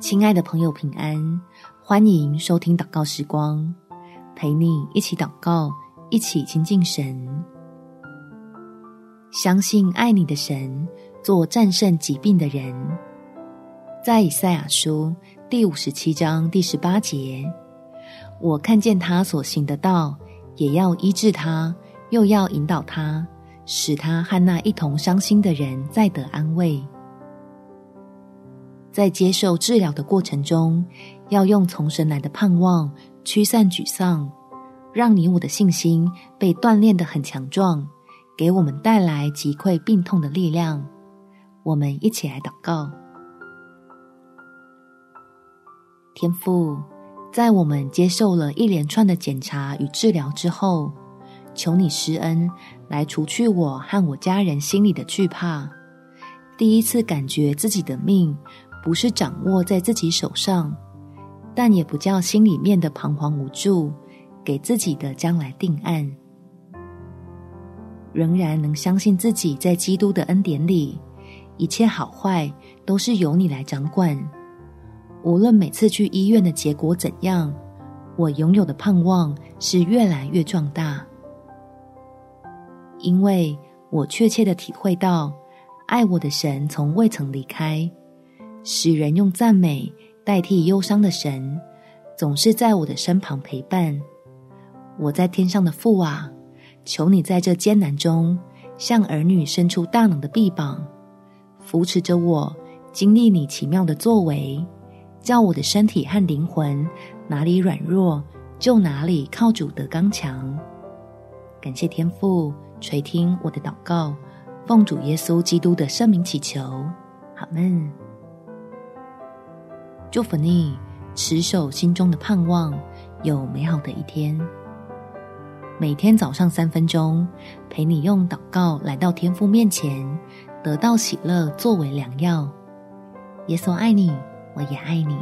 亲爱的朋友，平安！欢迎收听祷告时光，陪你一起祷告，一起亲近神。相信爱你的神，做战胜疾病的人。在以赛亚书第五十七章第十八节，我看见他所行的道，也要医治他，又要引导他，使他和那一同伤心的人再得安慰。在接受治疗的过程中，要用从神来的盼望驱散沮丧，让你我的信心被锻炼得很强壮，给我们带来击溃病痛的力量。我们一起来祷告：天父，在我们接受了一连串的检查与治疗之后，求你施恩来除去我和我家人心里的惧怕。第一次感觉自己的命。不是掌握在自己手上，但也不叫心里面的彷徨无助，给自己的将来定案。仍然能相信自己在基督的恩典里，一切好坏都是由你来掌管。无论每次去医院的结果怎样，我拥有的盼望是越来越壮大，因为我确切的体会到，爱我的神从未曾离开。使人用赞美代替忧伤的神，总是在我的身旁陪伴。我在天上的父啊，求你在这艰难中，向儿女伸出大能的臂膀，扶持着我，经历你奇妙的作为，叫我的身体和灵魂哪里软弱，就哪里靠主得刚强。感谢天父垂听我的祷告，奉主耶稣基督的圣名祈求，阿们。祝福你，持守心中的盼望，有美好的一天。每天早上三分钟，陪你用祷告来到天父面前，得到喜乐作为良药。耶稣爱你，我也爱你。